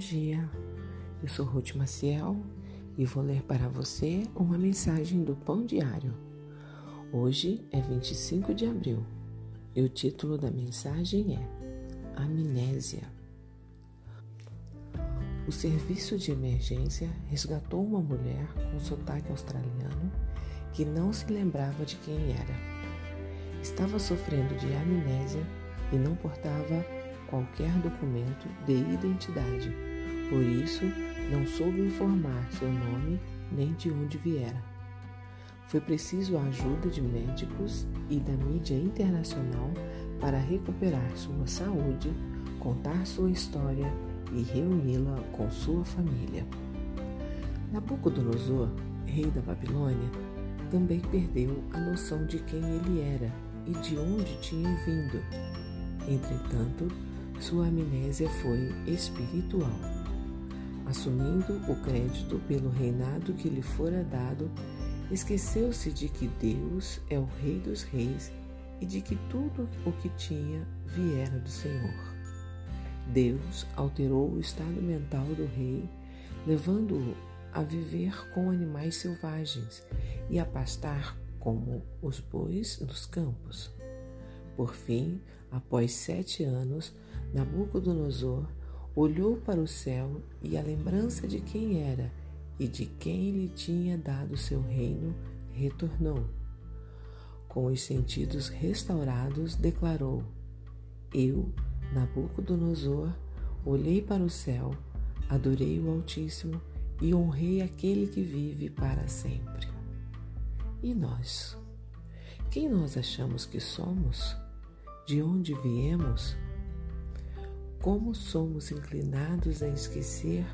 dia, eu sou Ruth Maciel e vou ler para você uma mensagem do Pão Diário. Hoje é 25 de abril e o título da mensagem é Amnésia. O serviço de emergência resgatou uma mulher com sotaque australiano que não se lembrava de quem era. Estava sofrendo de amnésia e não portava qualquer documento de identidade. Por isso, não soube informar seu nome nem de onde viera. Foi preciso a ajuda de médicos e da mídia internacional para recuperar sua saúde, contar sua história e reuni-la com sua família. Nabucodonosor, rei da Babilônia, também perdeu a noção de quem ele era e de onde tinha vindo. Entretanto, sua amnésia foi espiritual. Assumindo o crédito pelo reinado que lhe fora dado, esqueceu-se de que Deus é o Rei dos Reis e de que tudo o que tinha viera do Senhor. Deus alterou o estado mental do rei, levando-o a viver com animais selvagens e a pastar como os bois nos campos. Por fim, após sete anos, Nabucodonosor olhou para o céu e a lembrança de quem era e de quem lhe tinha dado seu reino retornou. Com os sentidos restaurados, declarou: Eu, Nabucodonosor, olhei para o céu, adorei o Altíssimo e honrei aquele que vive para sempre. E nós? Quem nós achamos que somos? De onde viemos? Como somos inclinados a esquecer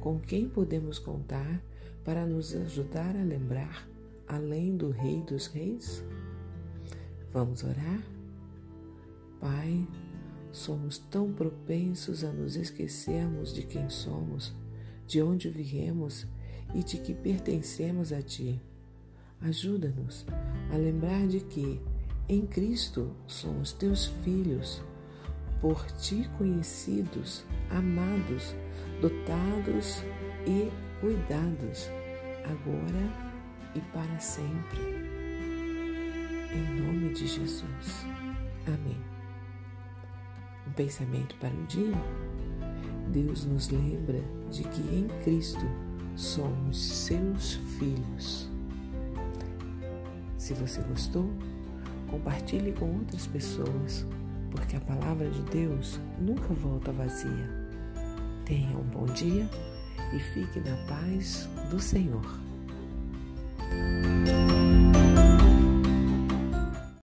com quem podemos contar para nos ajudar a lembrar além do Rei dos Reis? Vamos orar? Pai, somos tão propensos a nos esquecermos de quem somos, de onde viemos e de que pertencemos a Ti. Ajuda-nos a lembrar de que, em Cristo, somos Teus filhos por ti conhecidos, amados, dotados e cuidados, agora e para sempre. Em nome de Jesus. Amém. Um pensamento para o dia. Deus nos lembra de que em Cristo somos seus filhos. Se você gostou, compartilhe com outras pessoas porque a palavra de Deus nunca volta vazia. Tenha um bom dia e fique na paz do Senhor.